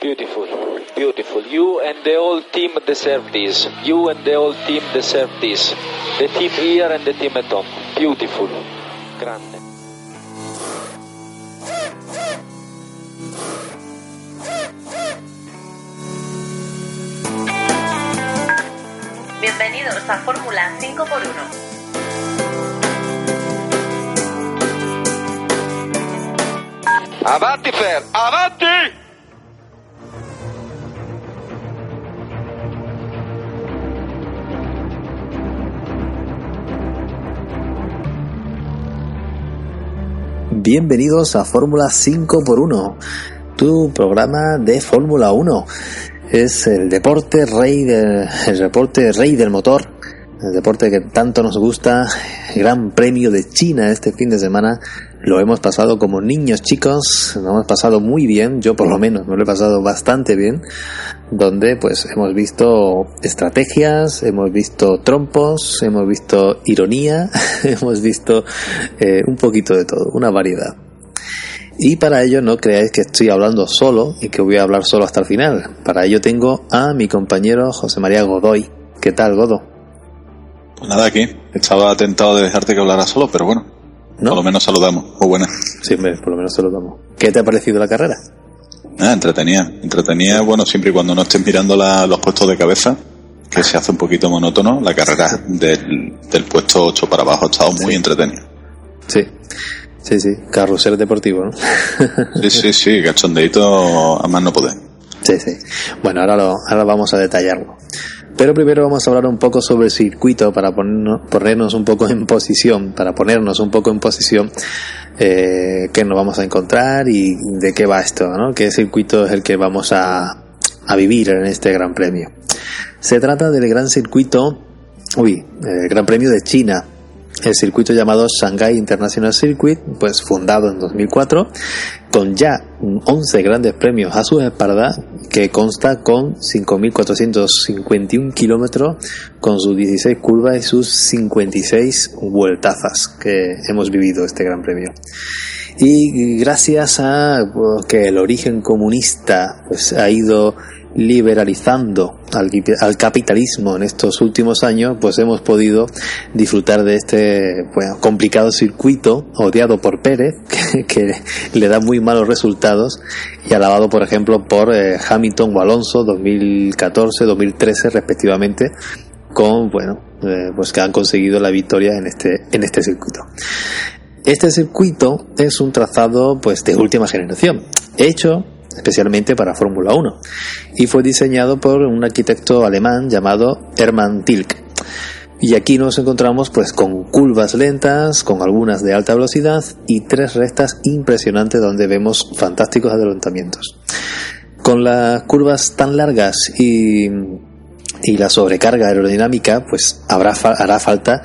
Beautiful, beautiful. You and the whole team deserve this. You and the whole team deserve this. The team here and the team at home. Beautiful. Grande. Bienvenidos a Fórmula 5x1. Avanti Fer, avanti! Bienvenidos a Fórmula 5x1, tu programa de Fórmula 1. Es el deporte rey del, el deporte rey del motor, el deporte que tanto nos gusta, Gran Premio de China este fin de semana. Lo hemos pasado como niños chicos, lo hemos pasado muy bien, yo por lo menos me lo he pasado bastante bien, donde pues hemos visto estrategias, hemos visto trompos, hemos visto ironía, hemos visto eh, un poquito de todo, una variedad. Y para ello no creáis que estoy hablando solo y que voy a hablar solo hasta el final. Para ello tengo a mi compañero José María Godoy. ¿Qué tal, Godo? Pues nada, aquí. Estaba tentado de dejarte que hablara solo, pero bueno. ¿No? Por lo menos saludamos. Muy buena. Sí, hombre, por lo menos se lo damos. ¿Qué te ha parecido la carrera? Ah, entretenida. Entretenida, bueno, siempre y cuando no estés mirando la- los puestos de cabeza, que se hace un poquito monótono, la carrera del, del puesto 8 para abajo ha estado muy entretenida. Sí, sí, sí. Carrusel deportivo, ¿no? Sí, sí, sí, cachondeito a más no poder. Sí, sí. Bueno, ahora, lo, ahora vamos a detallarlo. Pero primero vamos a hablar un poco sobre el circuito para ponernos, un poco en posición, para ponernos un poco en posición eh, qué nos vamos a encontrar y de qué va esto, ¿no? ¿Qué circuito es el que vamos a, a vivir en este Gran Premio? Se trata del Gran Circuito, uy, el Gran Premio de China, el circuito llamado Shanghai International Circuit, pues fundado en 2004, con ya 11 grandes premios a su espalda, que consta con 5.451 kilómetros, con sus 16 curvas y sus 56 vueltazas que hemos vivido este gran premio. Y gracias a que el origen comunista pues, ha ido liberalizando al, al capitalismo en estos últimos años, pues hemos podido disfrutar de este bueno, complicado circuito odiado por Pérez, que, que le da muy malos resultados, y alabado, por ejemplo, por eh, Hamilton o Alonso 2014, 2013 respectivamente, con bueno, eh, pues que han conseguido la victoria en este en este circuito. Este circuito es un trazado pues de última generación, hecho especialmente para Fórmula 1 y fue diseñado por un arquitecto alemán llamado Hermann Tilke. Y aquí nos encontramos pues con curvas lentas, con algunas de alta velocidad y tres rectas impresionantes donde vemos fantásticos adelantamientos. Con las curvas tan largas y, y la sobrecarga aerodinámica, pues habrá, hará falta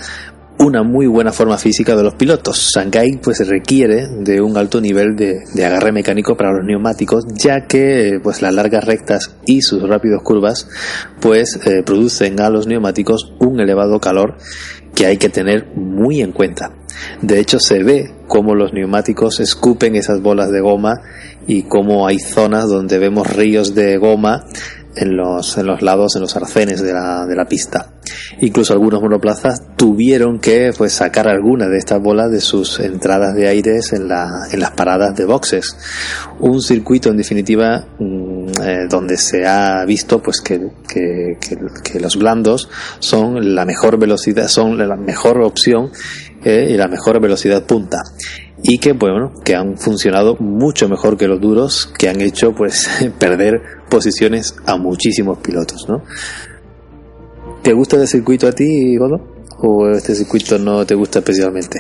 una muy buena forma física de los pilotos. Shanghai pues requiere de un alto nivel de, agarre mecánico para los neumáticos, ya que pues las largas rectas y sus rápidos curvas pues eh, producen a los neumáticos un elevado calor que hay que tener muy en cuenta. De hecho se ve cómo los neumáticos escupen esas bolas de goma y cómo hay zonas donde vemos ríos de goma en los, en los lados, en los arcenes de la, de la pista. Incluso algunos monoplazas tuvieron que pues, sacar algunas de estas bolas de sus entradas de aires en, la, en las paradas de boxes. Un circuito, en definitiva, mmm, eh, donde se ha visto pues que, que, que, que, los blandos son la mejor velocidad, son la mejor opción eh, y la mejor velocidad punta y que bueno que han funcionado mucho mejor que los duros que han hecho pues perder posiciones a muchísimos pilotos ¿no? ¿te gusta el circuito a ti Godo? o este circuito no te gusta especialmente?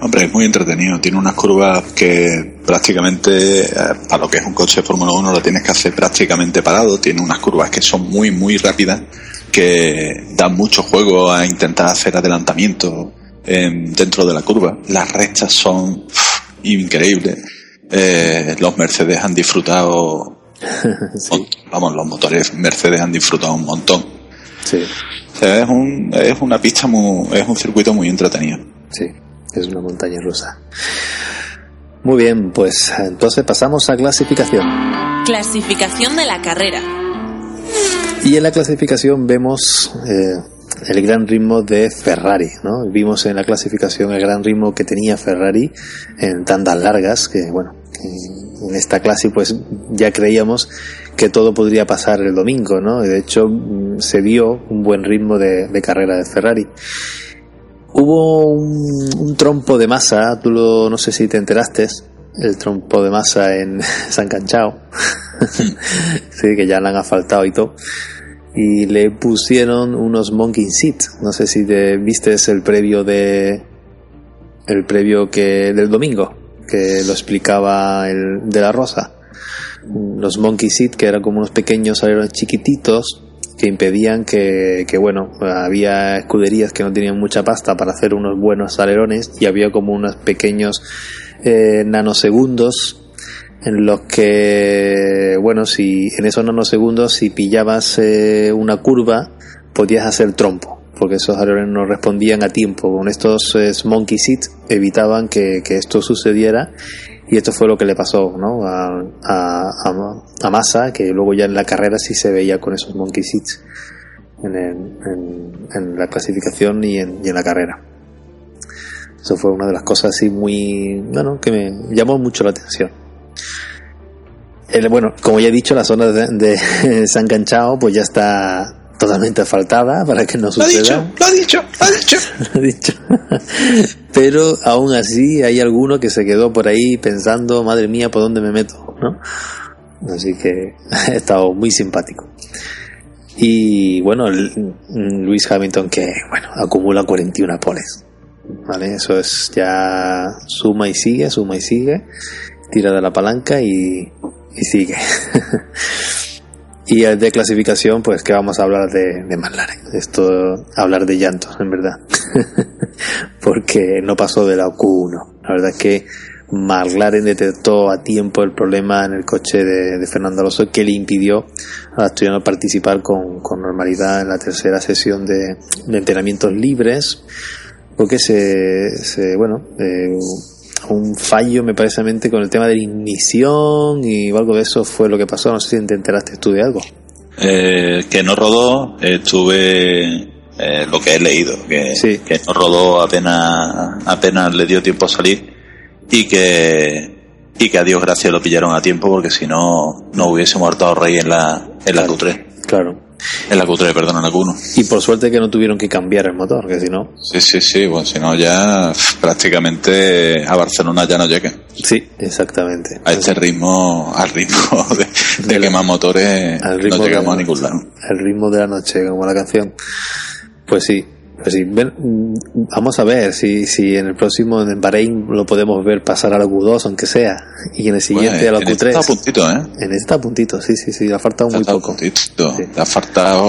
Hombre, es muy entretenido. Tiene unas curvas que prácticamente, eh, para lo que es un coche de Fórmula 1, lo tienes que hacer prácticamente parado. Tiene unas curvas que son muy, muy rápidas, que dan mucho juego a intentar hacer adelantamiento eh, dentro de la curva. Las rectas son pff, increíbles. Eh, los Mercedes han disfrutado, sí. vamos, los motores Mercedes han disfrutado un montón. Sí. O sea, es, un, es una pista muy, es un circuito muy entretenido. Sí, es una montaña rusa. Muy bien, pues entonces pasamos a clasificación. Clasificación de la carrera. Y en la clasificación vemos eh, el gran ritmo de Ferrari, ¿no? Vimos en la clasificación el gran ritmo que tenía Ferrari en tandas largas, que bueno, en esta clase pues ya creíamos que todo podría pasar el domingo, ¿no? Y de hecho se vio un buen ritmo de, carrera de Ferrari. Hubo un, trompo de masa, tú lo, no sé si te enteraste, el trompo de masa en San Canchao, sí, que ya le han asfaltado y todo y le pusieron unos monkey seat. No sé si te viste el previo de el previo que del domingo que lo explicaba el de la Rosa. Los monkey seat que eran como unos pequeños alerones chiquititos que impedían que, que, bueno, había escuderías que no tenían mucha pasta para hacer unos buenos alerones y había como unos pequeños eh, nanosegundos en los que, bueno, si en esos nanosegundos, si pillabas eh, una curva, podías hacer trompo, porque esos alerones no respondían a tiempo. Con estos eh, monkey seats evitaban que, esto sucediera y esto fue lo que le pasó ¿no? a, a, a, Massa, que luego ya en la carrera sí se veía con esos monkey seats en, en, en la clasificación y en, y en la carrera. Eso fue una de las cosas así muy, bueno, que me llamó mucho la atención bueno, como ya he dicho, la zona de, San Canchao pues ya está totalmente asfaltada para que no suceda. Lo ha dicho, lo ha dicho, lo ha dicho. Pero aún así hay alguno que se quedó por ahí pensando, madre mía, ¿por dónde me meto? ¿no? Así que ha estado muy simpático. Y bueno, Luis Hamilton que, bueno, acumula 41 poles. ¿Vale? Eso es ya suma y sigue, suma y sigue tira de la palanca y, y sigue. y de clasificación, pues que vamos a hablar de, de. Esto, hablar de llantos, en verdad. Porque no pasó de la Q1. La verdad es que McLaren detectó a tiempo el problema en el coche de, Fernando Alonso que le impidió a Asturiano participar con, con, normalidad en la tercera sesión de, de entrenamientos libres porque se, se bueno eh, un fallo, me parece, con el tema de la ignición y algo de eso fue lo que pasó. No sé si te enteraste tú de algo. Eh, que no rodó, estuve eh, lo que he leído, que, que no rodó apenas, apenas le dio tiempo a salir y que y que a Dios gracias lo pillaron a tiempo porque si no no hubiese muerto a Rey en la en la Q3. Claro. En la Q3, perdón, en la Q1. Y por suerte que no tuvieron que cambiar el motor, que si no. Sí, sí, sí, bueno, si no ya prácticamente a Barcelona ya no llega. Sí, exactamente. A este ritmo, al ritmo de, quemar motores, no llegamos a ningún lado. El ritmo de la noche, como la canción. Pues sí, pues vamos a ver si, si en el próximo en Bahrein lo podemos ver pasar a la Q2, aunque sea, y en el siguiente a la Q3. Este está a puntito, ¿eh? En este está a puntito, sí, sí, sí, le ha faltado muy poco. Puntito. Le ha faltado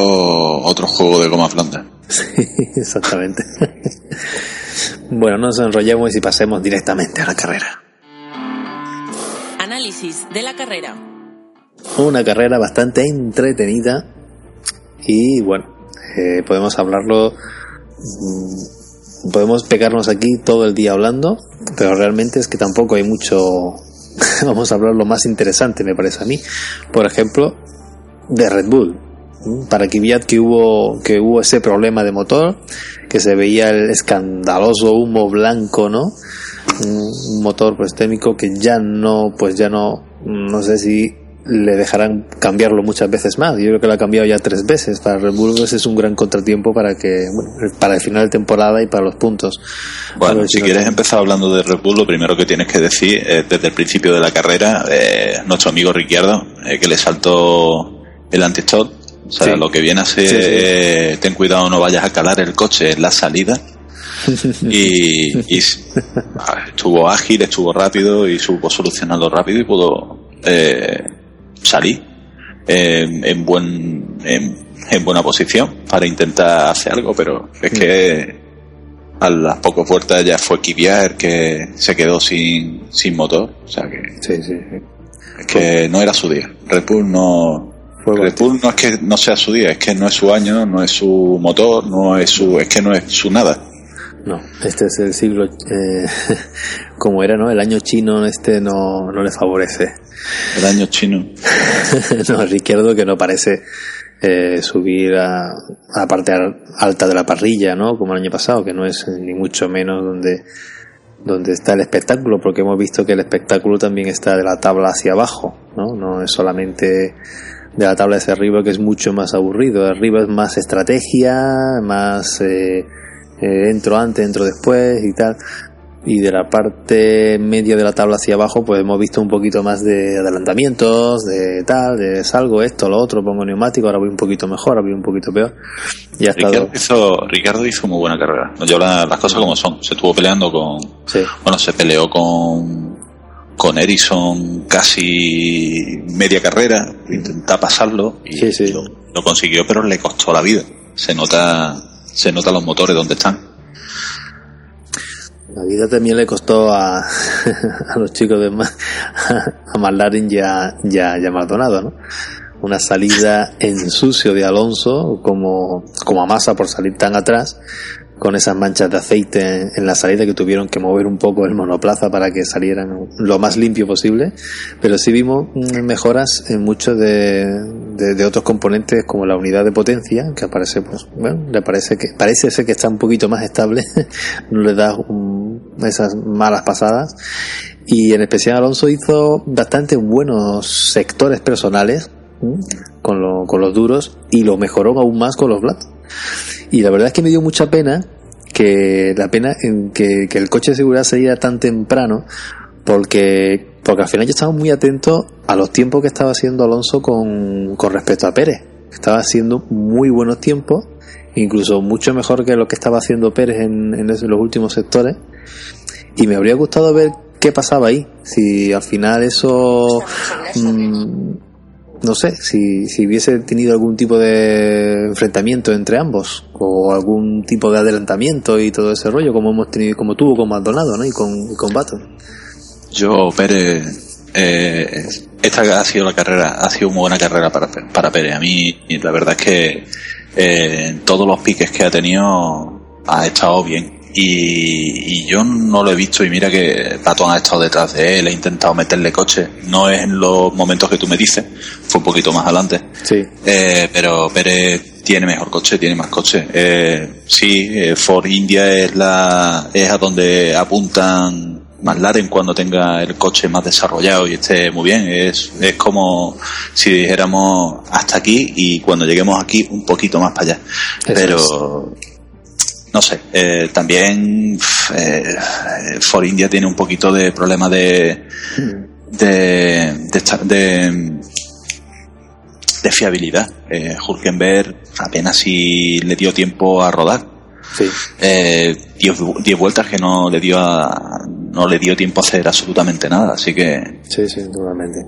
otro juego de goma flanda. Sí, exactamente. bueno, no nos enrollemos y pasemos directamente a la carrera. Análisis de la carrera. Una carrera bastante entretenida y bueno, eh, podemos hablarlo podemos pegarnos aquí todo el día hablando, pero realmente es que tampoco hay mucho, vamos a hablar lo más interesante me parece a mí. Por ejemplo, de Red Bull. Para Kvyat que hubo que hubo ese problema de motor, que se veía el escandaloso humo blanco, ¿no? Un motor pues técnico que ya no pues ya no no sé si le dejarán cambiarlo muchas veces más. Yo creo que lo ha cambiado ya tres veces. Para Red Bull es un gran contratiempo para que para el final de temporada y para los puntos. Bueno, si, quieres empezar hablando de Red Bull, lo primero que tienes que decir es desde el principio de la carrera, eh, nuestro amigo Ricciardo, eh, que le saltó el anti-stop. O sea, lo que viene a ser, eh, ten cuidado, no vayas a calar el coche en la salida. y, y estuvo ágil, estuvo rápido y supo solucionarlo rápido y pudo eh, salí en, buen en, buena posición para intentar hacer algo, pero es que a las pocas puertas ya fue Kiviar que se quedó sin, sin motor, o sea que es que no era su día. Red Bull no Red Bull no es que no sea su día, es que no es su año, no es su motor, no es su es que no es su nada. No, este es el siglo eh, como era, ¿no? El año chino este no, no le favorece El año chino. no, Ricciardo que no parece eh, subir a, a la parte al- alta de la parrilla, ¿no? Como el año pasado, que no es ni mucho menos donde, donde está el espectáculo, porque hemos visto que el espectáculo también está de la tabla hacia abajo, ¿no? No es solamente de la tabla hacia arriba, que es mucho más aburrido. Arriba es más estrategia, más eh, eh, entro antes, entro después y tal. Y de la parte media de la tabla hacia abajo, pues hemos visto un poquito más de adelantamientos, de tal, de salgo esto, lo otro, pongo neumático, ahora voy un poquito mejor, ahora voy un poquito peor. Y ha estado. Ricardo hizo, Ricardo hizo muy buena carrera. Yo la- las cosas como son. Se estuvo peleando con. Sí, Bueno, se peleó con. Con Ericsson casi media carrera. Intenta pasarlo. Y Sí, sí. Lo, lo consiguió, pero le costó la vida. Se nota. Se nota los motores donde están. la vida también le costó a, los chicos de a McLaren y a, y Maldonado, ¿no? Una salida en sucio de Alonso, como, como a masa por salir tan atrás, con esas manchas de aceite en, la salida que tuvieron que mover un poco el monoplaza para que salieran lo más limpio posible. Pero sí vimos mejoras en muchos de, de, otros componentes como la unidad de potencia, que aparece, pues, bueno, le parece que, parece ser que está un poquito más estable, no le da esas malas pasadas. Y en especial Alonso hizo bastante buenos sectores personales con, lo- con los duros y lo mejoró aún más con los blandos. Y la verdad es que me dio mucha pena que la pena en que, que el coche de seguridad saliera tan temprano porque porque al final yo estaba muy atento a los tiempos que estaba haciendo Alonso con, con respecto a Pérez. Estaba haciendo muy buenos tiempos, incluso mucho mejor que lo que estaba haciendo Pérez en, en los últimos sectores. Y me habría gustado ver qué pasaba ahí. Si al final eso mm, no sé, si, si hubiese tenido algún tipo de enfrentamiento entre ambos o algún tipo de adelantamiento y todo ese rollo como hemos tenido como tuvo con Maldonado ¿no? y con, y con Baton Yo, Pérez, eh, esta ha sido la carrera, ha sido muy buena carrera para, para Pérez. A mí, la verdad es que eh, en todos los piques que ha tenido ha estado bien. Y, y yo no lo he visto y mira que Patton ha estado detrás de él, he intentado meterle coche. No es en los momentos que tú me dices, fue un poquito más adelante. sí Eh, pero Pérez tiene mejor coche, tiene más coche. Eh, sí, eh, Ford India es la es a donde apuntan McLaren cuando tenga el coche más desarrollado y esté muy bien. Es, es como si dijéramos hasta aquí y cuando lleguemos aquí un poquito más para allá. pero no sé, eh, también eh, Ford India tiene un poquito de problema de de, de, de, de fiabilidad. Eh, Hulkenberg apenas si le dio tiempo a rodar. sí Eh, diez, diez vueltas que no le dio a, no le dio tiempo a hacer absolutamente nada. Así que sí sí totalmente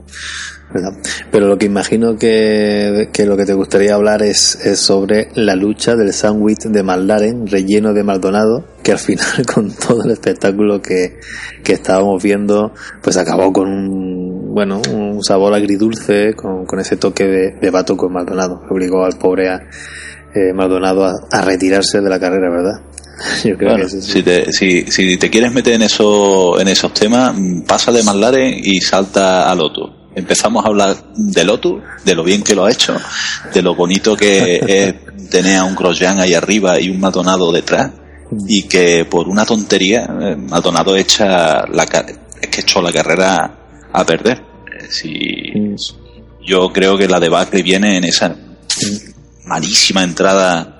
¿Verdad? pero lo que imagino que, que lo que te gustaría hablar es, es sobre la lucha del sándwich de McLaren relleno de Maldonado que al final con todo el espectáculo que, que estábamos viendo pues acabó con un bueno un sabor agridulce con, con ese toque de, de vato con Maldonado que obligó al pobre a, eh, Maldonado a, a retirarse de la carrera verdad yo creo bueno, que sí, sí. si, te, si, si te quieres meter en, eso, en esos temas, mm, pasa de McLaren y salta a Lotus. Empezamos a hablar de Lotus, de lo bien que lo ha hecho, de lo bonito que es tener a un Grosjean ahí arriba y un Maldonado detrás, y que por una tontería eh, Maldonado echa la, es que echó la carrera a perder. Eh, Si, Mm. yo creo que la debacle viene en esa malísima entrada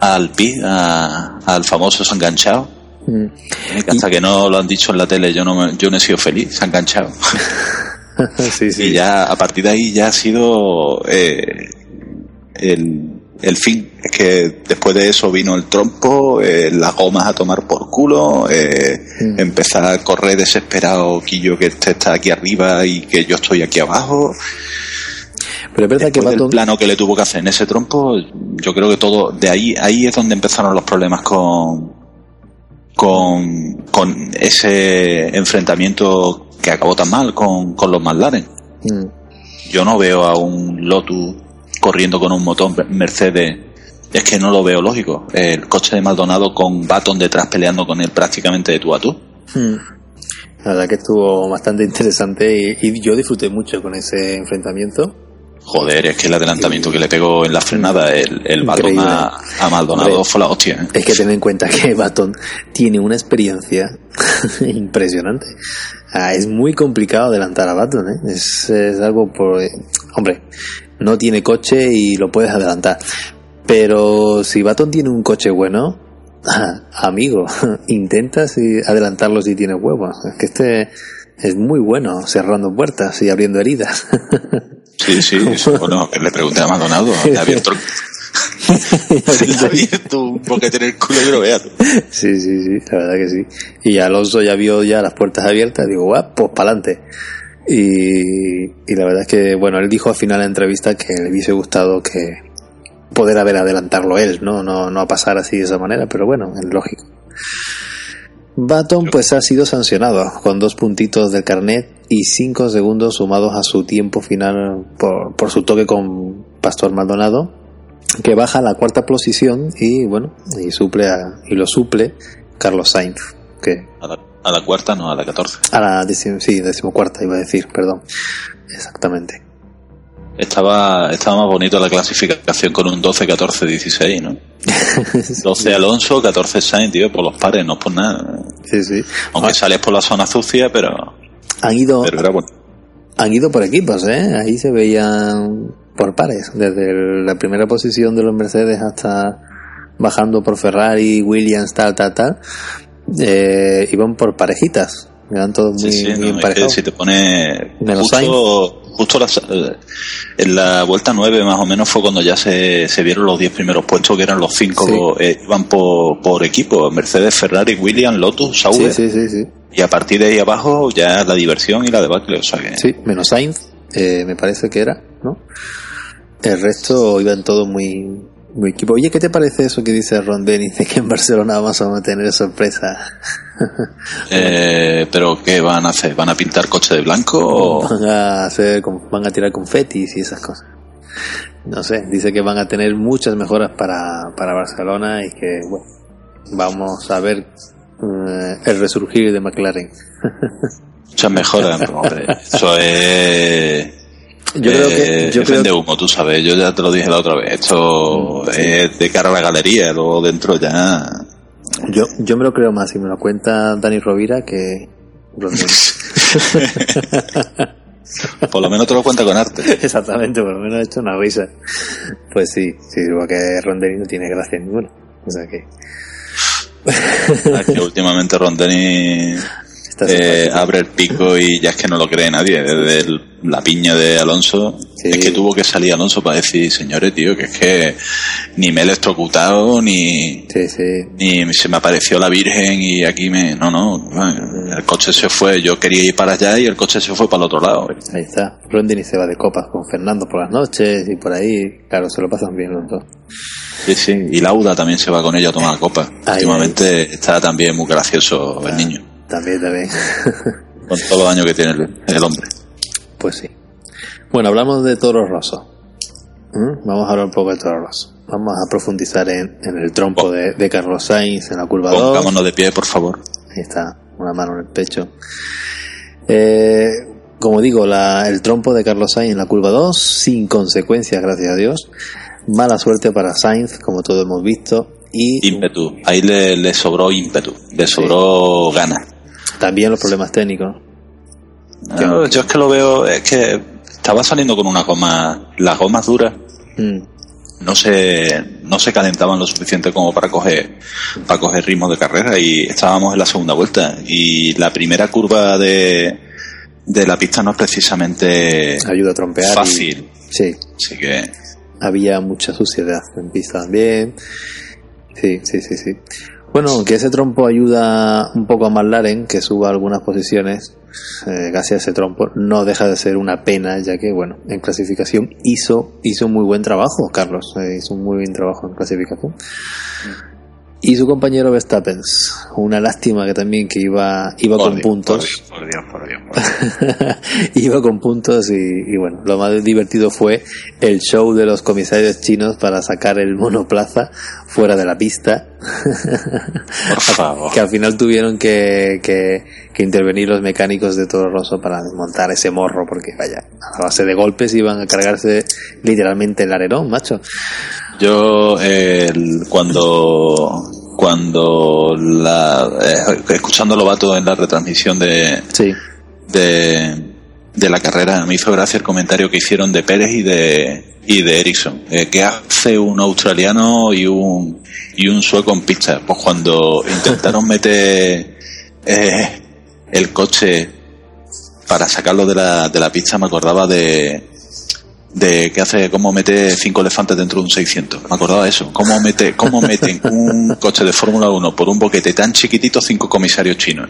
al pit, a- al famoso se ha enganchado. Mm. Que hasta que no lo han dicho en la tele yo no, me- yo no he sido feliz, se ha enganchado. sí, sí. Y ya a partir de ahí ya ha sido eh, el, el fin. Es que después de eso vino el trompo, eh, las gomas a tomar por culo, eh, Mm. empezar a correr desesperado, Quillo que este está aquí arriba y que yo estoy aquí abajo. Pero es verdad que Baton, plano que le tuvo que hacer en ese trompo, yo creo que todo, de ahí, ahí es donde empezaron los problemas con, con, con ese enfrentamiento que acabó tan mal con, con los McLaren. Mm. Yo no veo a un Lotus corriendo con un motor Mercedes. Es que no lo veo lógico. El coche de Maldonado con Baton detrás peleando con él prácticamente de tú a tú. Hmm. La verdad que estuvo bastante interesante y, y yo disfruté mucho con ese enfrentamiento. Joder, es que el adelantamiento que le pegó en la frenada el, el Baton a, a Maldonado Hombre. fue la hostia. ¿eh? Es que ten en cuenta que Baton tiene una experiencia impresionante. Ah, es muy complicado adelantar a Baton, ¿eh? es, es algo por... Hombre, no tiene coche y lo puedes adelantar. Pero si Baton tiene un coche bueno, amigo, intenta si- adelantarlo si tiene huevos. Es que este es muy bueno cerrando puertas y abriendo heridas. Sí, sí. Bueno, le pregunté a Maldonado, le ha abierto, le ha abierto un boquete en el culo y lo vea. Sí, sí, sí, la verdad que sí. Y Alonso ya vio ya las puertas abiertas, digo, guau, pues para adelante. Y, y la verdad es que, bueno, él dijo al final de la entrevista que le hubiese gustado que poder haber adelantarlo él, ¿no? No, no a pasar así de esa manera, pero bueno, es lógico. Baton pues ha sido sancionado con dos puntitos del carnet y cinco segundos sumados a su tiempo final por, por su toque con Pastor Maldonado que baja a la cuarta posición y bueno y suple a- y lo suple Carlos Sainz que A la, a la cuarta, no, a la catorce. a la sí, decimocuarta iba a decir perdón exactamente Estaba, estaba más bonito la clasificación con un 12, 14, 16, ¿no? 12 Alonso, 14 Sainz, tío, por los pares, no por nada. sí sí Aunque Ah, sales por la zona sucia, pero, han ido pero era bueno. han ido por equipos eh ahí se veían por pares desde la primera posición de los Mercedes hasta bajando por Ferrari Williams tal tal tal eh, iban por parejitas eran todos muy, Sí, sí, muy no, es que emparejados si te pone Menos justo, justo las- eh, en la vuelta 9 más o menos fue cuando ya se, se vieron los 10 primeros puestos que eran los 5 Sí. iban por, por equipo Mercedes, Ferrari, Williams, Lotus, Sauber sí, sí, sí. y a partir de ahí abajo ya la diversión y la debacle o sea que Sí, menos Sainz, eh, me parece que era, ¿no? El resto iban todos muy, equipo. Oye, ¿qué te parece eso que dice Ron Dennis de que en Barcelona vamos a tener sorpresa? eh, pero ¿qué van a hacer? ¿van a pintar coche de blanco o Van a hacer, van a tirar confetis y esas cosas. No sé, dice que van a tener muchas mejoras para, para Barcelona y que, bueno, vamos a ver eh, el resurgir de McLaren. muchas mejoras? Hombre, eso es Yo creo que, Eh, yo creo de humo, tú sabes. Yo ya te lo dije la otra vez. Esto es de cara a la galería, luego dentro ya. Yo, yo me lo creo más y me lo cuenta Dani Rovira que. Por lo menos te lo cuenta con arte. Exactamente, por lo menos he hecho una risa. Pues sí, sí, porque Ron Dennis no tiene gracia ninguna. O sea que Es que últimamente está eh, abre el pico y ya es que no lo cree nadie. Desde el- la piña de Alonso, Sí. es que tuvo que salir Alonso para decir, señores, tío, que es que ni me he electrocutado, ni, Sí, sí. ni se me apareció la Virgen y aquí me... No, no, el coche se fue, yo quería ir para allá y el coche se fue para el otro lado. Ahí está. Ron Dennis se va de copas con Fernando por las noches y por ahí. Claro, se lo pasan bien los dos. Sí, sí, y Lauda también se va con ella a tomar copa. Ay, Últimamente está también muy gracioso el niño, También, también. con todos los años que tiene el, el hombre. pues sí. Bueno, hablamos de Toro Rosso. ¿Mm? Vamos a hablar un poco de Toro Rosso. Vamos a profundizar en, en el trompo de, de Carlos Sainz en la curva 2. Pongámonos de pie, por favor. Ahí está, una mano en el pecho. Eh, como digo, la- el trompo de Carlos Sainz en la curva 2, sin consecuencias, gracias a Dios. Mala suerte para Sainz, como todos hemos visto. Y ímpetu. Ahí le, le sobró ímpetu, le sobró ganas. También los problemas técnicos. No, yo es que lo veo, es que estaba saliendo con una goma, las gomas duras Mm, no se, no se calentaban lo suficiente como para coger, para coger ritmo de carrera y estábamos en la segunda vuelta y la primera curva de, de la pista no es precisamente ayuda a trompear. y- fácil. sí, Así que había mucha suciedad en pista también. Sí, sí, sí, sí. Bueno, aunque ese trompo ayuda un poco a McLaren, que suba algunas posiciones, eh, gracias a ese trompo, no deja de ser una pena, ya que, bueno, en clasificación hizo, hizo muy buen trabajo, Carlos, eh, hizo un muy buen trabajo en clasificación. Y su compañero Verstappen, una lástima que también que iba, iba por con Dios, puntos. Por Dios, por Dios, por Dios. iba con puntos y, y bueno, lo más divertido fue el show de los comisarios chinos para sacar el monoplaza. Fuera de la pista. Por favor. que al final tuvieron que, que, que intervenir los mecánicos de Toro Rosso para desmontar ese morro, porque vaya, a base de golpes iban a cargarse literalmente el alerón, macho. Yo, eh, cuando, cuando la, eh, escuchando a Lobato en la retransmisión de, Sí, de, de la carrera, me hizo gracia el comentario que hicieron de Pérez y de, y de Ericsson. Eh, ¿Qué hace un australiano y un, y un sueco en pista? Pues cuando intentaron meter eh, el coche para sacarlo de la, de la pista, me acordaba de, de que hace cómo mete cinco elefantes dentro de un 600. Me acordaba de eso. Cómo mete, cómo meten un coche de Fórmula 1 por un boquete tan chiquitito cinco comisarios chinos.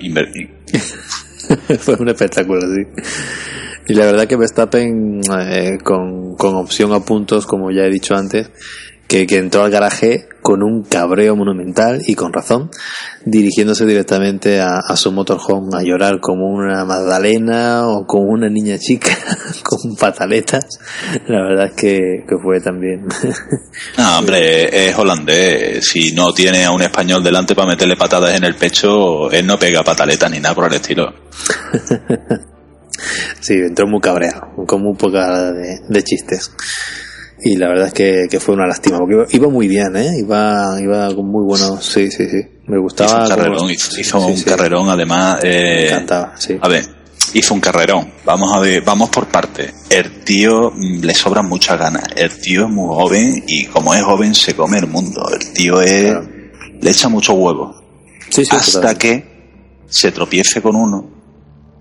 Fue un espectáculo, sí. Y la verdad que Verstappen, eh, con, con opción a puntos, como ya he dicho antes, que, que entró al garaje con un cabreo monumental y con razón, dirigiéndose directamente a, a su motorhome a llorar como una magdalena o como una niña chica con pataletas. La verdad es que, que fue también. No, hombre, es holandés. Si no tiene a un español delante para meterle patadas en el pecho, él no pega pataletas ni nada por el estilo. Sí, entró muy cabreado, con muy poca de, de chistes. Y la verdad es que, que fue una lástima, porque iba, muy bien, ¿eh? Iba, iba con muy buenos... Sí, sí, sí. Me Hizo gustaba... un carrerón, como- hizo, hizo Sí, un sí. carrerón además. Me Eh, encantaba, sí. a ver, hizo un carrerón. Vamos a ver, vamos por parte. El tío mm, le sobran muchas ganas. El tío es muy joven y como es joven se come el mundo. El tío es, Claro. le echa mucho huevo. Sí, sí, hasta que se tropiece con uno.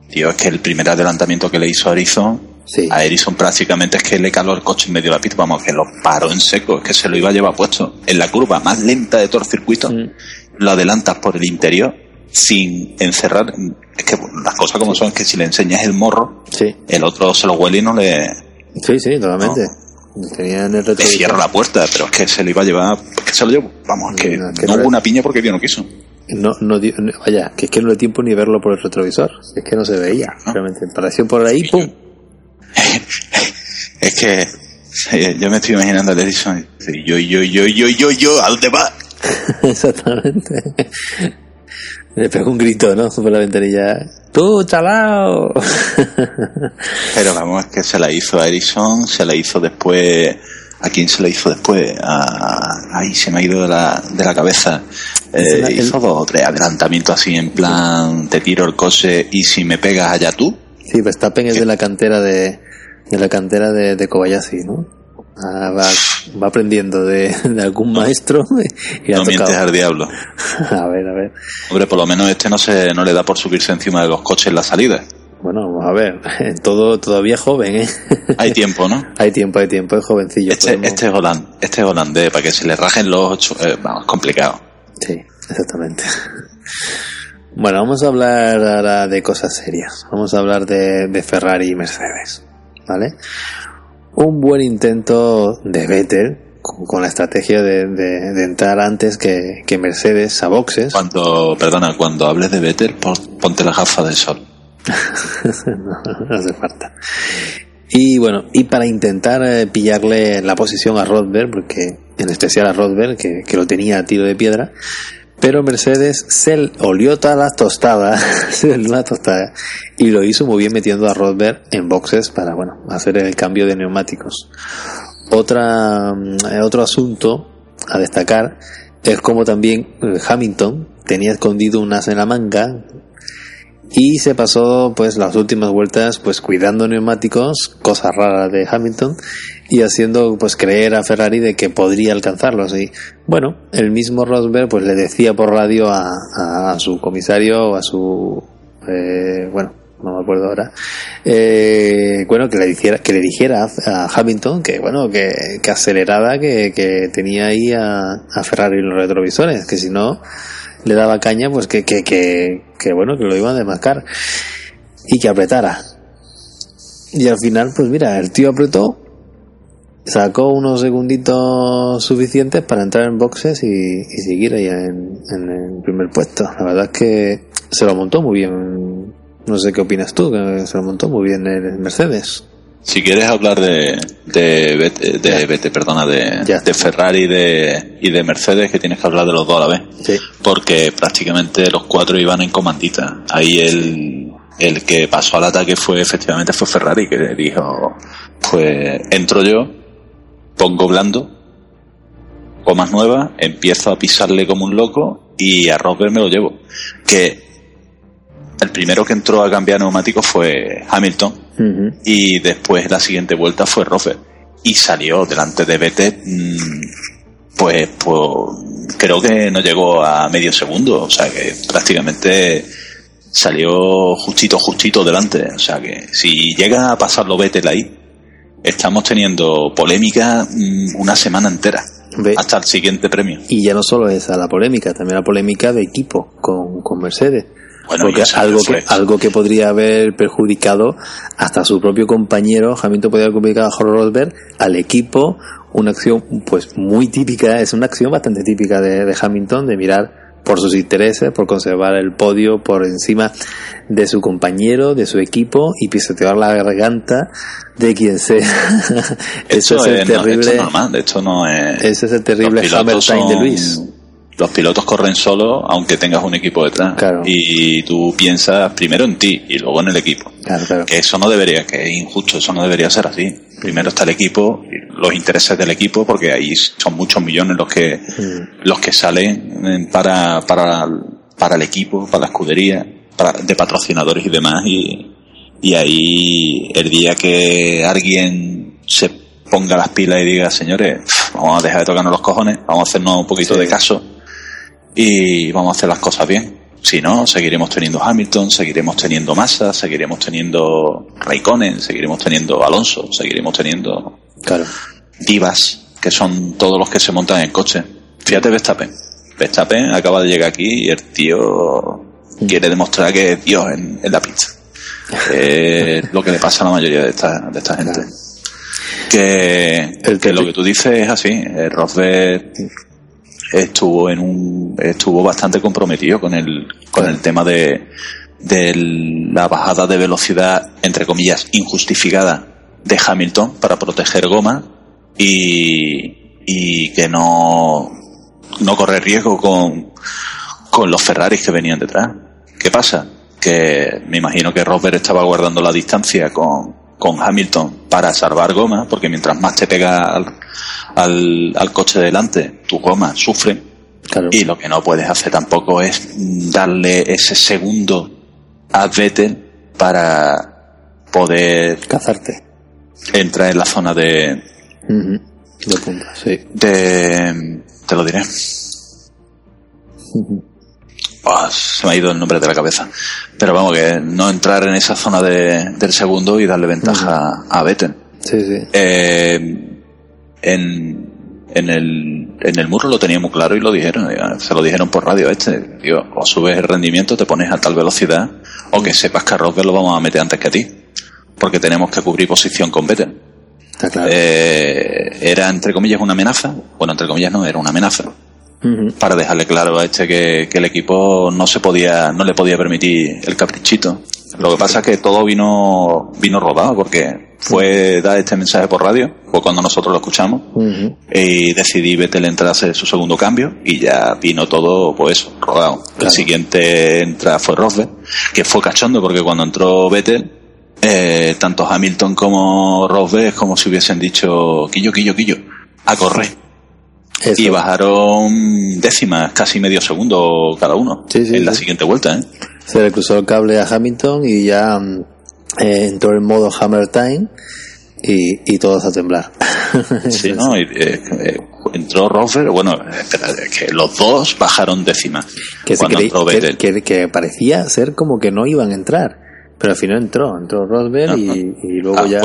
Tío, es que el primer adelantamiento que le hizo a Ericsson, Sí. a Ericsson prácticamente es que le caló el coche en medio de la pista, vamos, que lo paró en seco, es que se lo iba a llevar puesto. En la curva más lenta de todo el circuito, lo adelantas por el interior sin encerrar. Es que las cosas como son, es que si le enseñas el morro, el otro se lo huele y no le, sí, sí, totalmente. Tenía en el le cierra la puerta, pero es que se lo iba a llevar, es que se lo llevó. Vamos, es que No, no, que no hubo una piña porque Dios no quiso. No, no, no- vaya, que es que no le dio tiempo ni verlo por el retrovisor. Es que no se veía, ¿No? realmente. Apareció por ahí, ¡pum! Es que eh, yo me estoy imaginando a Edison. y Yo, yo, yo, yo, yo, yo, ¿a dónde va? Exactamente. Le pegó un grito, ¿no? Por la ventanilla. ¡Tú, chalao! Pero vamos, es que se la hizo a Edison, se la hizo después. ¿A quién se la hizo después? A, ay, se me ha ido de la, de la cabeza. Eh, la- el- hizo dos o tres adelantamientos así en plan, te tiro el coche y si me pegas allá tú. Sí, Verstappen es de la cantera de, de la cantera de, de Kobayashi, ¿no? Ah, va, va aprendiendo de, de algún maestro y ha no mientes al diablo. A ver, a ver. Hombre, por lo menos este no se no le da por subirse encima de los coches en la salida. Bueno, vamos a ver. Todo todavía joven, ¿eh? Hay tiempo, ¿no? hay tiempo, hay tiempo, es jovencillo. Este, podemos- este es holand, este es holandés, para que se le rajen los ocho, eh, vamos, complicado. Sí, exactamente. Bueno, vamos a hablar ahora de cosas serias. Vamos a hablar de, de Ferrari y Mercedes. ¿Vale? Un buen intento de Vettel con, con la estrategia de, de- de entrar antes que, que Mercedes a boxes. Cuando, perdona, cuando hables de Vettel, pon- ponte las gafas del sol. no, no hace falta. Y bueno, y para intentar eh, pillarle la posición a Rosberg, porque en especial a Rosberg, que, que lo tenía a tiro de piedra, pero Mercedes se olió toda la tostada, se olió la tostada, y lo hizo muy bien metiendo a Rosberg en boxes para, bueno, hacer el cambio de neumáticos. Otra, mm, otro asunto a destacar es como también eh, Hamilton tenía escondido un as en la manga y se pasó pues las últimas vueltas pues cuidando neumáticos, cosa rara de Hamilton y haciendo pues creer a Ferrari de que podría alcanzarlos y bueno, el mismo Rosberg pues le decía por radio a, a su comisario o a su eh, bueno, no me acuerdo ahora eh, bueno que le dijera que le dijera a, Hamilton que bueno que, que acelerada que, que tenía ahí a, a Ferrari en los retrovisores que si no le daba caña, pues que, que, que, que bueno, que lo iban a demascar y que apretara. Y al final, pues mira, el tío apretó, sacó unos segunditos suficientes para entrar en boxes y, y seguir ahí en, en el primer puesto. La verdad es que se lo montó muy bien. No sé qué opinas tú, que se lo montó muy bien el Mercedes. Si quieres hablar de de Vete, de, Vete, perdona, de, de Ferrari y de, y de Mercedes, que tienes que hablar de los dos a la vez. Sí. Porque prácticamente los cuatro iban en comandita. Ahí el, el que pasó al ataque fue efectivamente fue Ferrari, que dijo, pues entro yo, pongo blando, gomas nuevas, empiezo a pisarle como un loco y a Rosberg me lo llevo. Que el primero que entró a cambiar neumáticos fue Hamilton Y después la siguiente vuelta fue Rosberg y salió delante de Vettel mm, pues, pues creo que no llegó a medio segundo o sea que prácticamente salió justito justito delante. O sea que si llega a pasarlo Vettel ahí estamos teniendo polémica mm, una semana entera Ve- hasta el siguiente premio. Y ya no solo esa la polémica, también la polémica de equipo con, con Mercedes. Bueno, Porque algo que, algo que podría haber perjudicado hasta a su propio compañero, Hamilton podría haber perjudicado a Rosberg, al equipo, una acción pues muy típica, es una acción bastante típica de, de Hamilton, de mirar por sus intereses, por conservar el podio por encima de su compañero, de su equipo y pisotear la garganta de quien sea. Eso esto es el es, no- esto terrible, es normal de hecho no es ese es el terrible hammer time de Luis. Los pilotos corren solo aunque tengas un equipo detrás. Claro. Y tú piensas primero en ti y luego en el equipo. Claro, claro. Que eso no debería, que es injusto, eso no debería ser así. Primero está el equipo, los intereses del equipo, porque ahí son muchos millones los que, Mm. los que salen eh, para, para, para el equipo, para la escudería, para, de patrocinadores y demás. Y, y ahí el día que alguien se ponga las pilas y diga, señores, vamos a dejar de tocarnos los cojones, vamos a hacernos un poquito Sí. de caso y vamos a hacer las cosas bien. Si no, seguiremos teniendo Hamilton, seguiremos teniendo Massa, seguiremos teniendo Raikkonen, seguiremos teniendo Alonso, seguiremos teniendo Claro. divas, que son todos los que se montan en coche. Fíjate Verstappen. Verstappen acaba de llegar aquí y el tío quiere demostrar que es Dios en, en la pista. Es lo que le pasa a la mayoría de esta, de esta gente. Claro. Que, El que lo que tú dices es así. Rosberg estuvo en un estuvo bastante comprometido con el con el tema de de la bajada de velocidad entre comillas injustificada de Hamilton para proteger goma y, y que no no correr riesgo con con los Ferraris que venían detrás. ¿Qué pasa? Que me imagino que Rosberg estaba guardando la distancia con, con Hamilton para salvar goma, porque mientras más te pega al, al, al coche delante, tu goma sufre. Claro. Y lo que no puedes hacer tampoco es darle ese segundo a Vettel para poder Cazarte. entrar en la zona de. De punta, sí. de te lo diré. Ujú. Ah, se me ha ido el nombre de la cabeza. Pero vamos, que no entrar en esa zona de- del segundo y darle ventaja a Vettel. Sí, sí. Eh, en, en, el, en el muro lo tenía muy claro y lo dijeron. ya, Se lo dijeron por radio este. Digo, o subes el rendimiento, te pones a tal velocidad, o que sepas que a Rosberg lo vamos a meter antes que a ti. Porque tenemos que cubrir posición con Vettel. Está claro. Eh, era entre comillas una amenaza. Bueno, entre comillas no, era una amenaza Para dejarle claro a este que, que el equipo no se podía, no le podía permitir el caprichito. Lo que pasa es que todo vino, vino rodado porque fue dar este mensaje por radio, fue cuando nosotros lo escuchamos y decidí Vettel entrar a hacer su segundo cambio y ya vino todo, pues eso, rodado. Claro. El siguiente entra fue Rosberg, que fue cachondo porque cuando entró Vettel, eh, tanto Hamilton como Rosberg es como si hubiesen dicho, quillo, quillo, quillo, a correr Eso. y bajaron décimas, casi medio segundo cada uno Sí, sí, en la sí. siguiente vuelta. ¿eh? Se le cruzó el cable a Hamilton y ya mm, eh, entró en modo Hammer Time y, y todos a temblar. Sí, ¿no? Y, eh, eh, entró Rosberg, bueno, espera, es que los dos bajaron décimas. Que, se cuando creí- entró que, Vettel. que- que parecía ser como que no iban a entrar. Pero al final entró, entró Rosberg y, luego Ah, ya...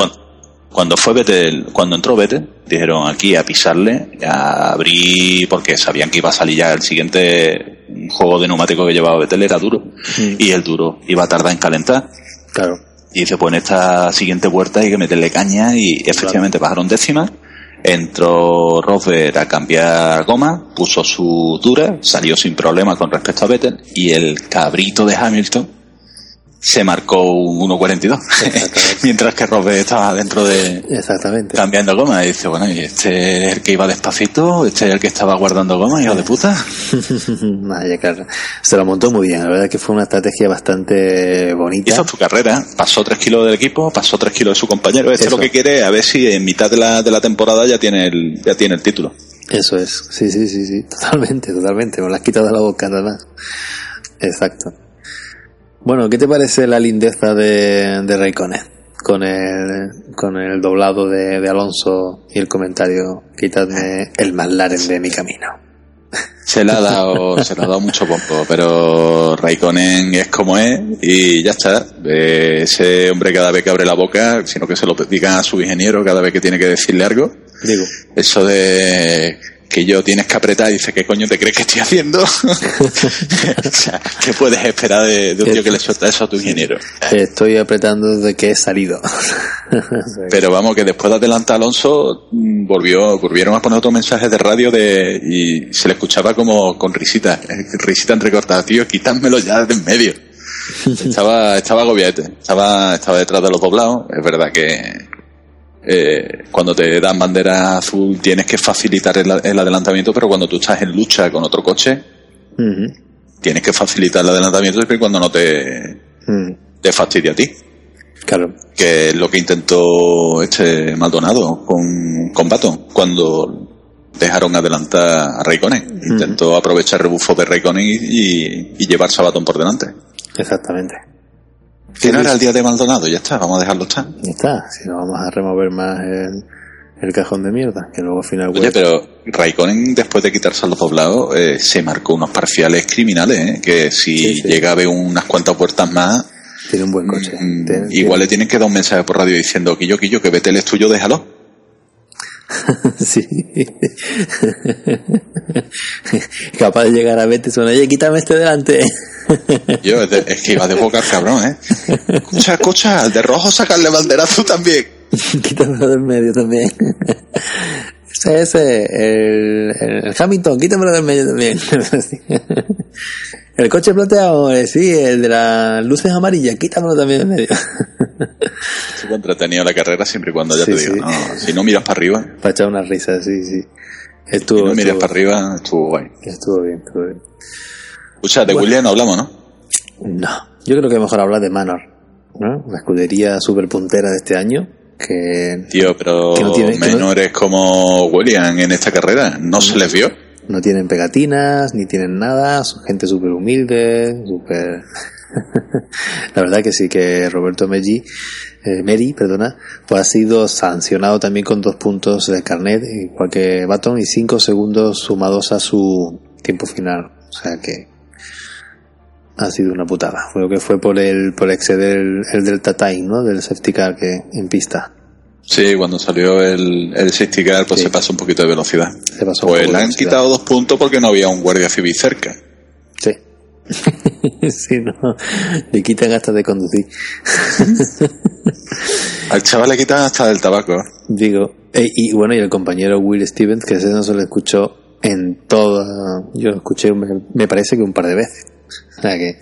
cuando fue Vettel, cuando entró Vettel, dijeron aquí a pisarle, a abrir, porque sabían que iba a salir ya el siguiente juego de neumático que llevaba Vettel era duro, Mm. y el duro iba a tardar en calentar. Claro. Y dice, pues en esta siguiente vuelta hay que meterle caña y efectivamente bajaron décimas. Entró Rosberg a cambiar goma, puso su dura, salió sin problema con respecto a Vettel y el cabrito de Hamilton se marcó un 1.42. Mientras que Rosberg estaba dentro de. Exactamente. Cambiando goma. Y dice, bueno, ¿y este es el que iba despacito? ¿Este es el que estaba guardando goma, hijo de puta? Vaya, claro. Se lo montó muy bien. La verdad es que fue una estrategia bastante bonita. Hizo su carrera, pasó 3 kilos del equipo, pasó 3 kilos de su compañero. Este Eso. lo que quiere, a ver si en mitad de la, de la temporada ya tiene el, ya tiene el título. Eso es. Sí, sí, sí, sí. Totalmente, totalmente. Me lo has quitado de la boca, nada más. Exacto. Bueno, ¿qué te parece la lindeza de, de Raikkonen? Con el, con el doblado de, de Alonso y el comentario, quitadme el McLaren de mi camino. Se le ha dado, se le ha dado mucho pompo, pero Raikkonen es como es y ya está. Ese hombre cada vez que abre la boca, sino que se lo diga a su ingeniero cada vez que tiene que decirle algo. Digo, Eso de que yo tienes que apretar y dice, ¿qué coño te crees que estoy haciendo? o sea, ¿qué puedes esperar de, de un tío que le suelta eso a tu ingeniero? estoy apretando desde que he salido. Pero vamos, que después de adelantar Alonso, mm, volvió, volvieron a poner otros mensajes de radio de, y se le escuchaba como con risita, eh, risita entrecortada, tío, quítame ya de en medio. estaba, estaba agobiate, estaba, estaba detrás de los doblados, es verdad que, eh, cuando te dan bandera azul tienes que facilitar el, el adelantamiento, pero cuando tú estás en lucha con otro coche, tienes que facilitar el adelantamiento siempre y cuando no te, te fastidie a ti. Claro. que es lo que intentó este Maldonado con, con Baton cuando dejaron adelantar a Raikkonen. Intentó aprovechar el rebufo de Raikkonen y, y- y llevarse a Baton por delante. Exactamente. Que no era el día de Maldonado, ya está, vamos a dejarlo estar. Ya está. Si no vamos a remover más el, el cajón de mierda, que luego al final Oye, pero Raikkonen, después de quitarse a los doblados, eh, se marcó unos parciales criminales, ¿eh? que si Sí, sí. llega a ver unas cuantas puertas más, Tiene un buen coche. mm, Tiene- igual le tienen que dar un mensaje por radio diciendo, Quillo, Quillo, que Betel es tuyo, déjalo. Sí. Capaz de llegar a Betis y oye, quítame este delante. Yo, es, que iba de boca cabrón, ¿eh? Escucha, escucha, de rojo sacarle banderazo también. quítamelo del medio también. Ese, ese, el, el Hamilton, quítamelo del medio también. el coche plateado, eh, sí, el de las luces amarillas, quítamelo también del medio. Estuvo entretenido la carrera siempre y cuando, ya Sí, te digo, sí. no, si no miras para arriba, Para echar una risa, sí, sí. si Estuvo, no miras estuvo, para arriba, estuvo guay. estuvo bien, estuvo bien. Escucha, de William no hablamos, ¿no? No, yo creo que mejor hablar de Manor, ¿no? La escudería super puntera de este año, que Tío, pero Que no tiene- que no- menores como William en esta carrera, ¿no se les vio? no tienen pegatinas, ni tienen nada, son gente súper humilde, súper... La verdad que sí, que Roberto Meggi, eh, Meri, perdona, pues ha sido sancionado también con dos puntos de carnet, igual que Baton, y cinco segundos sumados a su tiempo final. O sea que ha sido una putada. Creo que fue por el por exceder el, el Delta Time, ¿no? Del safety car que en pista. Sí, cuando salió el, el safety car, pues Sí. se pasó un poquito de velocidad. Se pasó Pues le han velocidad. quitado dos puntos porque no había un guardia civil cerca. Sí. sí, no. Le quitan hasta de conducir. Al chaval le quitan hasta del tabaco. Digo, eh, y bueno, y el compañero Will Stevens, que ese no se lo escuchó en toda. Yo lo escuché, me, me parece que un par de veces. O sea que.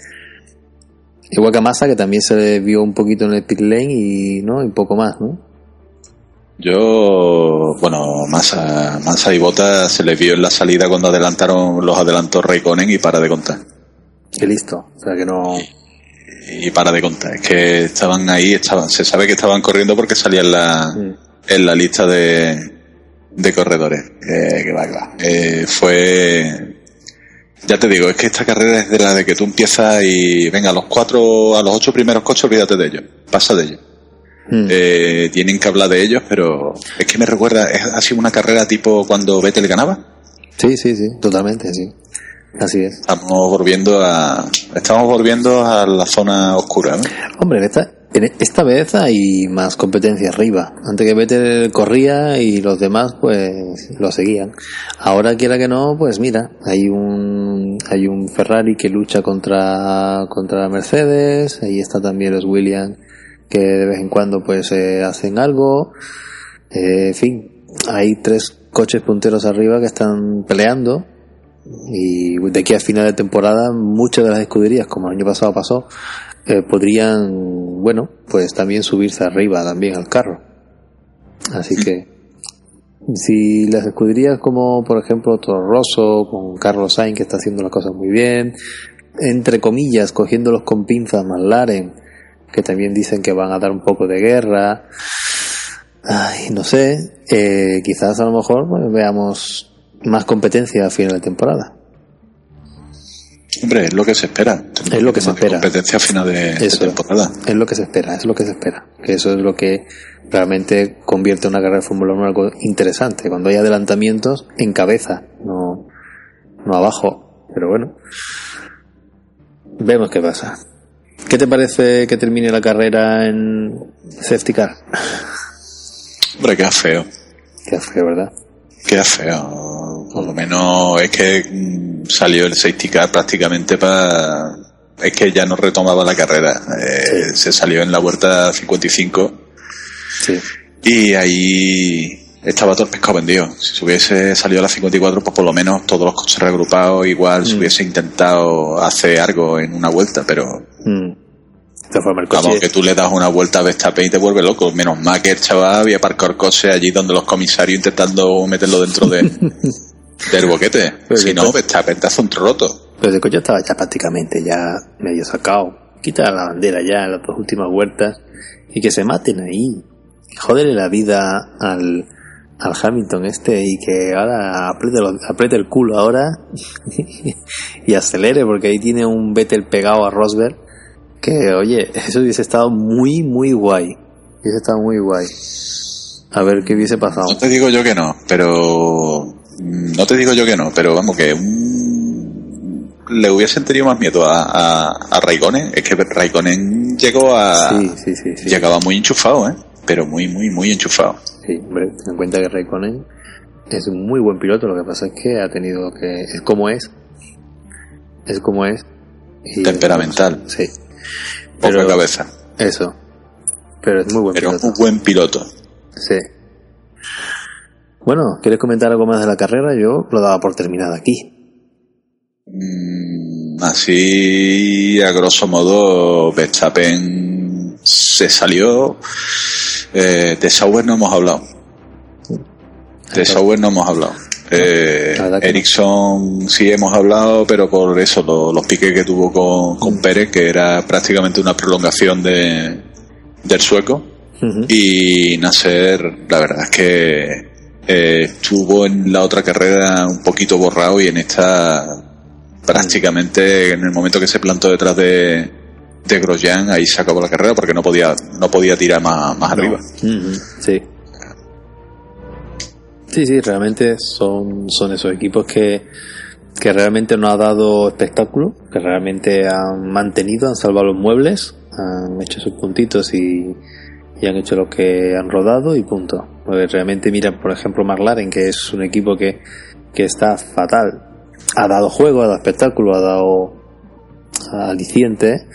Igual que a Massa, que también se le vio un poquito en el pit lane y, ¿no? y poco más, ¿no? Yo, bueno, Massa, Massa y Bota se les vio en la salida cuando adelantaron, los adelantó Raikkonen y para de contar. Que listo. O sea que no. Y para de contar. Es que estaban ahí, estaban, se sabe que estaban corriendo porque salía en la, en la lista de, de corredores. Eh, que va, que va. Eh, fue, ya te digo, es que esta carrera es de la de que tú empiezas y venga, a los cuatro, a los ocho primeros coches, olvídate de ellos, pasa de ellos. Mm. Eh, tienen que hablar de ellos, pero es que me recuerda, es, ha sido una carrera tipo cuando Vettel ganaba. Sí, sí, sí, totalmente, sí. Así es. Estamos volviendo a, estamos volviendo a la zona oscura, ¿no? Hombre, en esta, esta vez hay más competencia arriba. Antes que Vettel corría y los demás pues lo seguían. Ahora quiera que no, pues mira, hay un hay un Ferrari que lucha contra contra Mercedes, ahí está también los Williams que de vez en cuando pues eh, hacen algo. Eh, en fin, hay tres coches punteros arriba que están peleando y de aquí a final de temporada muchas de las escuderías, como el año pasado pasó, eh, podrían, bueno, pues también subirse arriba también al carro. Así que, si las escuderías como, por ejemplo, Toro Rosso, con Carlos Sainz, que está haciendo las cosas muy bien, entre comillas, cogiéndolos con pinzas McLaren, que también dicen que van a dar un poco de guerra, ay, no sé, eh, quizás a lo mejor veamos más competencia a final de temporada. Hombre, es lo que se espera. Es lo que se espera. Competencia final de, de temporada. es lo que se espera, es lo que se espera. Que eso es lo que realmente convierte una carrera de Fórmula 1 en algo interesante. Cuando hay adelantamientos en cabeza, no, no abajo. Pero bueno, vemos qué pasa. ¿Qué te parece que termine la carrera en safety car? Hombre, queda feo. Qué feo, ¿verdad? Queda feo. Por lo menos es que mm, salió el safety car prácticamente para... Es que ya no retomaba la carrera. Eh, Se salió en la vuelta 55 Sí. y ahí estaba todo el pescado vendido. Si se hubiese salido a la 54, pues por lo menos todos los coches reagrupados igual se Mm. hubiese intentado hacer algo en una vuelta, pero Mm. De todas formas, el coche- Vamos, que tú le das una vuelta a Verstappen y te vuelve loco. Menos mal que el chaval había aparcado el coche allí donde los comisarios intentando meterlo dentro de, del boquete. Pero si no, Verstappen te hace un roto. Pero el coche estaba ya prácticamente ya medio sacado. Quita la bandera ya en las dos últimas vueltas y que se maten ahí. Joderle la vida al, al Hamilton este y que ahora apriete, los- apriete el culo ahora y acelere porque ahí tiene un Vettel pegado a Rosberg que oye, eso hubiese estado muy muy guay. Hubiese estado muy guay. A ver qué hubiese pasado. No te digo yo que no, pero... No te digo yo que no, pero vamos, que un- le hubiesen tenido más miedo a, a, a Raikkonen. Es que Raikkonen llegó a... Sí, sí, sí, sí. Llegaba muy enchufado, ¿eh? Pero muy, muy, muy enchufado. Sí, hombre, ten en cuenta que Raikkonen es un muy buen piloto, lo que pasa es que ha tenido que... Es como es. Es como es. Y- Temperamental. Sí. Poca cabeza. Eso. Pero es muy buen Pero piloto. un buen piloto. Sí. Bueno, ¿quieres comentar algo más de la carrera? Yo lo daba por terminada aquí. Mm, Así, a grosso modo, Verstappen se salió. Eh, de Sauber no hemos hablado. De Sauber no hemos hablado. Eh, no. Ericsson sí hemos hablado, pero por eso, lo- los piques que tuvo con, Mm. con Pérez, que era prácticamente una prolongación de, del sueco. Y Nasser, la verdad es que eh, estuvo en la otra carrera un poquito borrado y en esta prácticamente en el momento que se plantó detrás de, de Grosjean ahí se acabó la carrera porque no podía no podía tirar más, más arriba. Sí. Sí, sí, realmente son, son esos equipos que, que realmente no ha dado espectáculo, que realmente han mantenido, han salvado los muebles, han hecho sus puntitos y, y han hecho lo que han rodado y punto. Pues realmente mira, por ejemplo, McLaren, que es un equipo que, que está fatal. Ha dado juego, ha dado espectáculo, ha dado aliciente.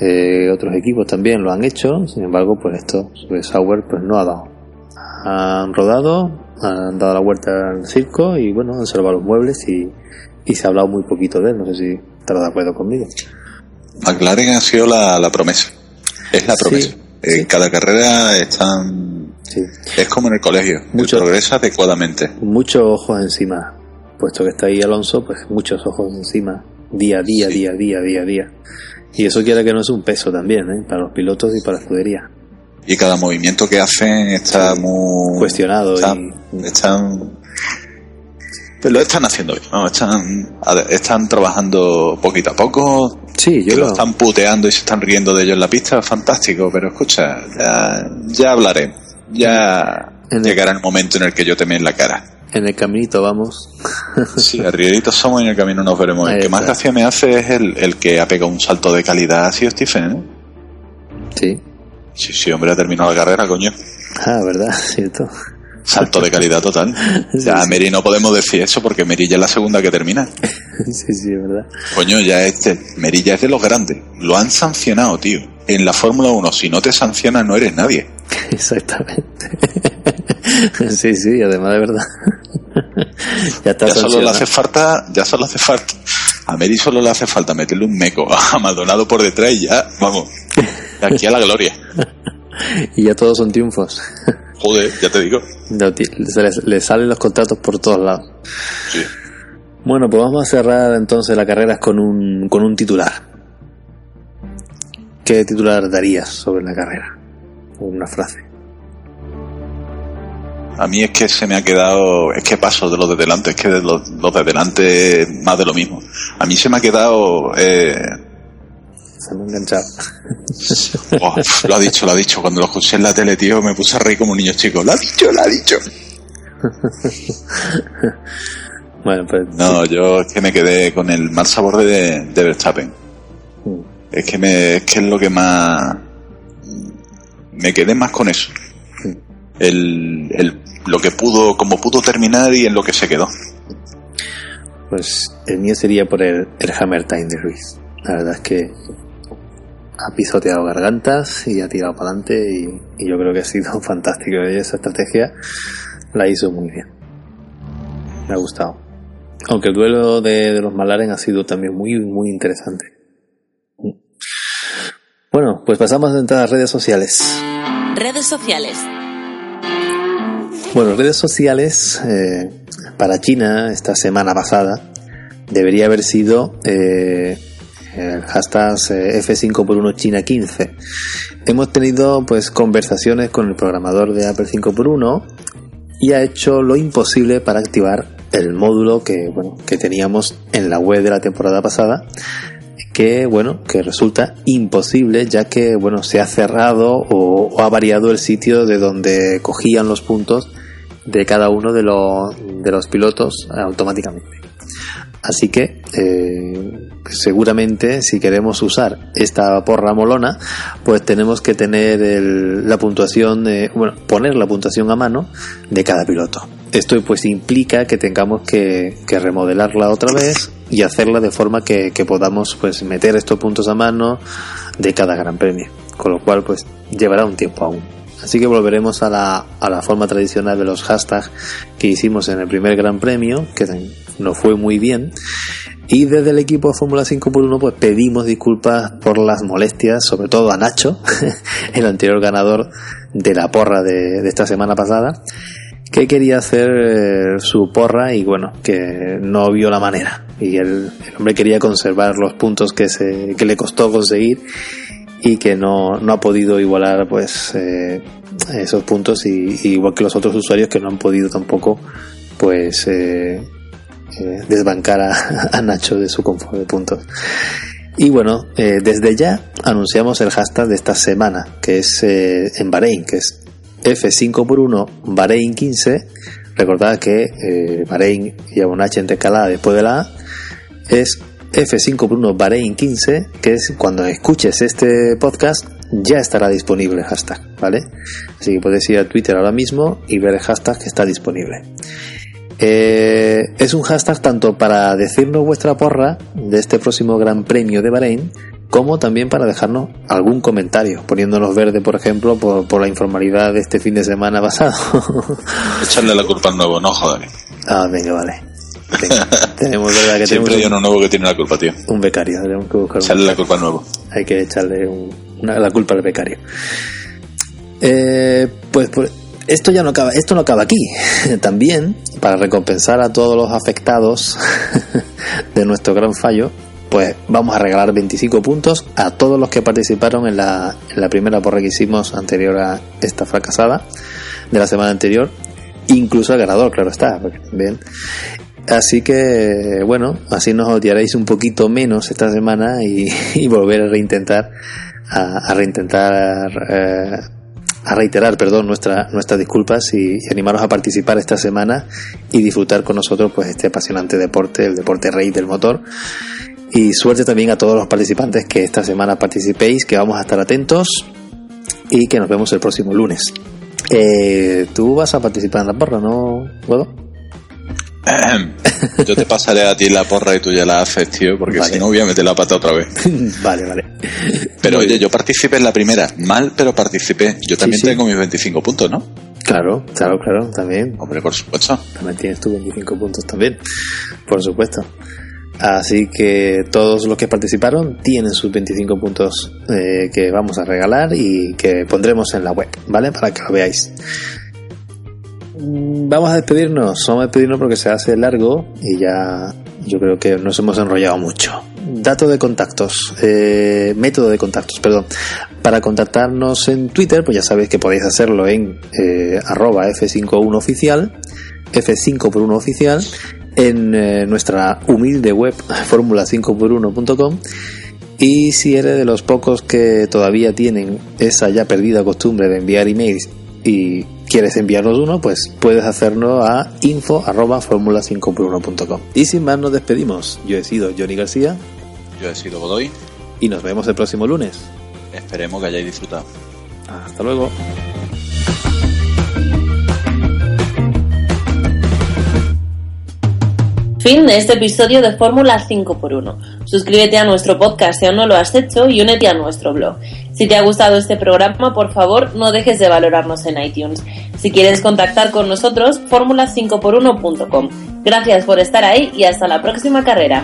Eh, otros equipos también lo han hecho, sin embargo, pues esto, pues Sauber, pues no ha dado. Han rodado, han dado la vuelta al circo y bueno, han salvado los muebles y, y se ha hablado muy poquito de él. No sé si estarás de acuerdo conmigo. McLaren ha sido la, la promesa. Es la Sí, promesa. En sí. cada carrera están Sí. es como en el colegio, Mucho. progresa adecuadamente. Muchos ojos encima. Puesto que está ahí Alonso, pues muchos ojos encima. Día a día, Sí. día a día, día a día. Y eso quiere que no es un peso también, ¿eh? Para los pilotos y para la escudería. Y cada movimiento que hacen está muy Cuestionado Están, y- están pero lo están haciendo bien, ¿no? están, están trabajando poquito a poco, Sí, yo que lo lo- están puteando y se están riendo de ellos en la pista, fantástico, pero escucha, ya, ya hablaré, ya En el- llegará el momento en el que yo te meen la cara. en el caminito vamos. Sí, arrieritos somos y en el camino nos veremos. El que más gracia me hace es el, el que ha pegado un salto de calidad, ha sido Stephen, ¿eh? Sí. Sí, sí, hombre, ha terminado la carrera, coño. Ah, ¿verdad? Cierto. Salto de calidad total. Sí, Ya, sí. Meri no podemos decir eso porque Meri ya es la segunda que termina. sí, sí, verdad. Coño, ya este, Meri ya es de los grandes. Lo han sancionado, tío. En la Fórmula 1, si no te sancionan, no eres nadie. Exactamente. sí, sí, además de verdad. ya está Ya solo le hace falta, ya solo hace falta A Mary solo le hace falta meterle un meco a Maldonado por detrás y ya, vamos, de aquí a la gloria. y ya todos son triunfos. Joder, ya te digo. No, les, les salen los contratos por todos lados. Sí. Bueno, pues vamos a cerrar entonces la carrera con un, con un titular. ¿Qué titular darías sobre la carrera? Una frase. A mí es que se me ha quedado, es que paso de los de delante, es que de los, los de delante más de lo mismo. A mí se me ha quedado, eh, Se me ha enganchado. oh, lo ha dicho, lo ha dicho, cuando lo escuché en la tele, tío, me puse a reír como un niño chico. Lo ha dicho, lo ha dicho. Bueno, pues No, yo es que me quedé con el mal sabor de, de Verstappen. Mm. Es que me, es que es lo que más, me quedé más con eso. El, el, lo que pudo, como pudo terminar y en lo que se quedó. Pues el mío sería por el, el Hammer Time de Ruiz. La verdad es que ha pisoteado gargantas y ha tirado para adelante y, y yo creo que ha sido fantástico. Y esa estrategia la hizo muy bien. Me ha gustado. Aunque el duelo de, de los Malaren ha sido también muy, muy interesante. Bueno, pues pasamos a entrar a redes sociales. Redes sociales. Bueno, redes sociales eh, para China esta semana pasada debería haber sido eh, el hashtag eh, F5 por 1 China 15. Hemos tenido pues conversaciones con el programador de Apple 5 por 1 y ha hecho lo imposible para activar el módulo que bueno que teníamos en la web de la temporada pasada que bueno que resulta imposible ya que bueno se ha cerrado o, o ha variado el sitio de donde cogían los puntos de cada uno de los, de los pilotos automáticamente. Así que eh, seguramente si queremos usar esta porra molona, pues tenemos que tener el- la puntuación, eh, bueno, poner la puntuación a mano de cada piloto. Esto pues implica que tengamos que, que remodelarla otra vez y hacerla de forma que, que podamos pues meter estos puntos a mano de cada gran premio. Con lo cual pues llevará un tiempo aún. Así que volveremos a la, a la forma tradicional de los hashtags que hicimos en el primer Gran Premio, que nos fue muy bien. Y desde el equipo de Fórmula 5 por 1 pues pedimos disculpas por las molestias, sobre todo a Nacho, el anterior ganador de la porra de, de esta semana pasada, que quería hacer eh, su porra y bueno, que no vio la manera. Y el, el hombre quería conservar los puntos que, se, que le costó conseguir y que no, no ha podido igualar pues eh, esos puntos y, igual que los otros usuarios que no han podido tampoco pues eh, eh, desbancar a, a Nacho de su confort de puntos. Y bueno eh, desde ya anunciamos el hashtag de esta semana que es eh, en Bahrein que es F5 por 1 Bahrein 15 recordad que Bahrein lleva un H intercalada después de la A es F5 por 1 Bahrein 15, que es cuando escuches este podcast ya estará disponible el hashtag, ¿vale? Así que puedes ir a Twitter ahora mismo y ver el hashtag que está disponible. Eh, es un hashtag tanto para decirnos vuestra porra de este próximo Gran Premio de Bahrein, como también para dejarnos algún comentario, poniéndonos verde, por ejemplo, por, por la informalidad de este fin de semana pasado. Echarle la culpa al nuevo, no joder. ah, venga, vale. Tenemos verdad que Siempre hay tenemos uno nuevo que tiene la culpa, tío. un, becario, tenemos que buscar un Echarle la culpa nuevo. hay que echarle un- una- la culpa al becario. Eh, pues, pues, esto ya no acaba, esto no acaba aquí. También, para recompensar a todos los afectados de nuestro gran fallo, pues vamos a regalar 25 puntos a todos los que participaron en la, en la primera porra que hicimos anterior a esta fracasada de la semana anterior, incluso al ganador, claro está, también Así que, bueno, así nos odiaréis un poquito menos esta semana y, volver a reintentar, a, reintentar, eh, a reiterar, perdón, nuestra, nuestras disculpas y, animaros a participar esta semana y disfrutar con nosotros pues este apasionante deporte, el deporte rey del motor. Y suerte también a todos los participantes que esta semana participéis, que vamos a estar atentos y que nos vemos el próximo lunes. Eh, Tú vas a participar en la porra, ¿no, ¿Puedo? Yo te pasaré a ti la porra y tú ya la haces, tío, porque Vale. si no voy a meter la pata otra vez. vale, vale. Pero Muy oye, bien. yo participé en la primera, mal, pero participé. Yo también sí. tengo mis 25 puntos, ¿no? Claro, claro, claro, también. Hombre, por supuesto. También tienes tú 25 puntos también, por supuesto. Así que todos los que participaron tienen sus 25 puntos eh, que vamos a regalar y que pondremos en la web, ¿vale? Para que lo veáis. Mm, Vamos a despedirnos, vamos a despedirnos porque se hace largo y ya yo creo que nos hemos enrollado mucho. Dato de contactos, eh, método de contactos, perdón. Para contactarnos en Twitter, pues ya sabéis que podéis hacerlo en eh, arroba F51oficial, F5 por 1 oficial, en eh, nuestra humilde web formula5x1.com y si eres de los pocos que todavía tienen esa ya perdida costumbre de enviar emails y quieres enviarnos uno, pues puedes hacerlo a info@formula5x1.com. Y sin más nos despedimos. Yo he sido Johnny García Yo he sido Godoy. y nos vemos el próximo lunes. Esperemos que hayáis disfrutado. Hasta luego. Fin de este episodio de Fórmula 5x1. Suscríbete a nuestro podcast si aún no lo has hecho y únete a nuestro blog. Si te ha gustado este programa, por favor, no dejes de valorarnos en iTunes. Si quieres contactar con nosotros, fórmula5x1.com. Gracias por estar ahí y hasta la próxima carrera.